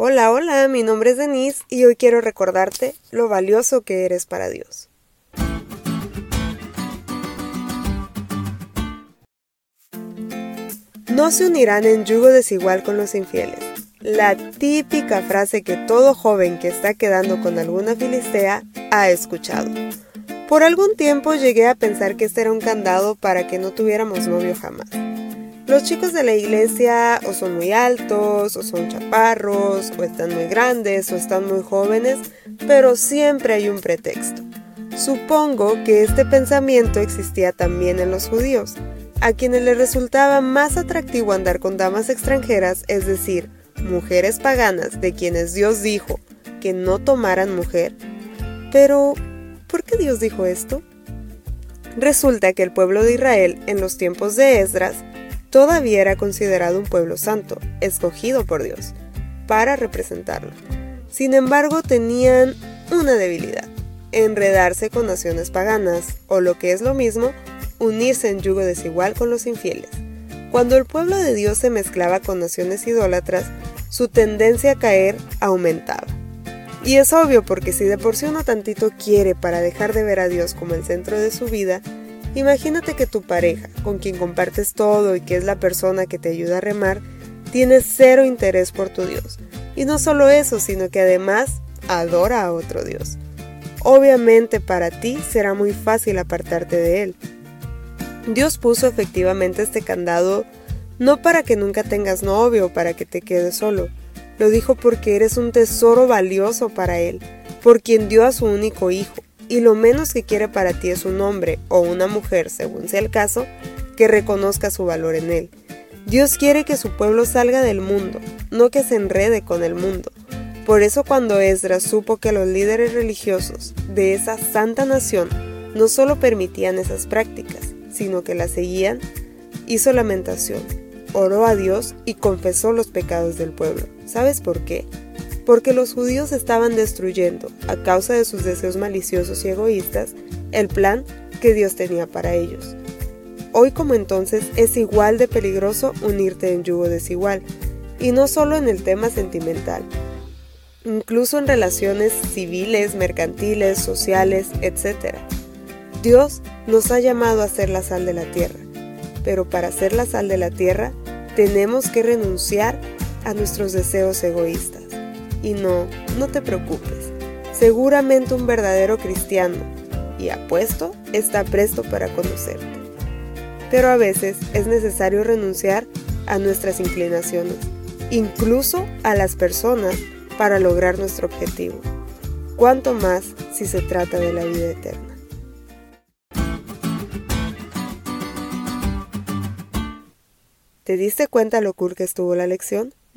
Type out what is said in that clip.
Hola, hola, mi nombre es Denise y hoy quiero recordarte lo valioso que eres para Dios. No se unirán en yugo desigual con los infieles. La típica frase que todo joven que está quedando con alguna filistea ha escuchado. Por algún tiempo llegué a pensar que este era un candado para que no tuviéramos novio jamás. Los chicos de la iglesia o son muy altos, o son chaparros, o están muy grandes, o están muy jóvenes, pero siempre hay un pretexto. Supongo que este pensamiento existía también en los judíos, a quienes les resultaba más atractivo andar con damas extranjeras, es decir, mujeres paganas de quienes Dios dijo que no tomaran mujer. Pero, ¿por qué Dios dijo esto? Resulta que el pueblo de Israel en los tiempos de Esdras todavía era considerado un pueblo santo, escogido por Dios, para representarlo. Sin embargo, tenían una debilidad, enredarse con naciones paganas, o lo que es lo mismo, unirse en yugo desigual con los infieles. Cuando el pueblo de Dios se mezclaba con naciones idólatras, su tendencia a caer aumentaba. Y es obvio porque si de por sí uno tantito quiere para dejar de ver a Dios como el centro de su vida, Imagínate que tu pareja, con quien compartes todo y que es la persona que te ayuda a remar, tiene cero interés por tu Dios. Y no solo eso, sino que además adora a otro Dios. Obviamente para ti será muy fácil apartarte de él. Dios puso efectivamente este candado no para que nunca tengas novio o para que te quedes solo. Lo dijo porque eres un tesoro valioso para Él, por quien dio a su único hijo y lo menos que quiere para ti es un hombre o una mujer, según sea el caso, que reconozca su valor en él. Dios quiere que su pueblo salga del mundo, no que se enrede con el mundo. Por eso cuando Esdras supo que los líderes religiosos de esa santa nación no solo permitían esas prácticas, sino que las seguían, hizo lamentación, oró a Dios y confesó los pecados del pueblo. ¿Sabes por qué? Porque los judíos estaban destruyendo, a causa de sus deseos maliciosos y egoístas, el plan que Dios tenía para ellos. Hoy como entonces es igual de peligroso unirte en yugo desigual, y no solo en el tema sentimental, incluso en relaciones civiles, mercantiles, sociales, etc. Dios nos ha llamado a ser la sal de la tierra, pero para ser la sal de la tierra tenemos que renunciar a nuestros deseos egoístas. Y no, no te preocupes. Seguramente un verdadero cristiano, y apuesto, está presto para conocerte. Pero a veces es necesario renunciar a nuestras inclinaciones, incluso a las personas, para lograr nuestro objetivo. Cuanto más si se trata de la vida eterna. ¿Te diste cuenta lo cool que estuvo la lección?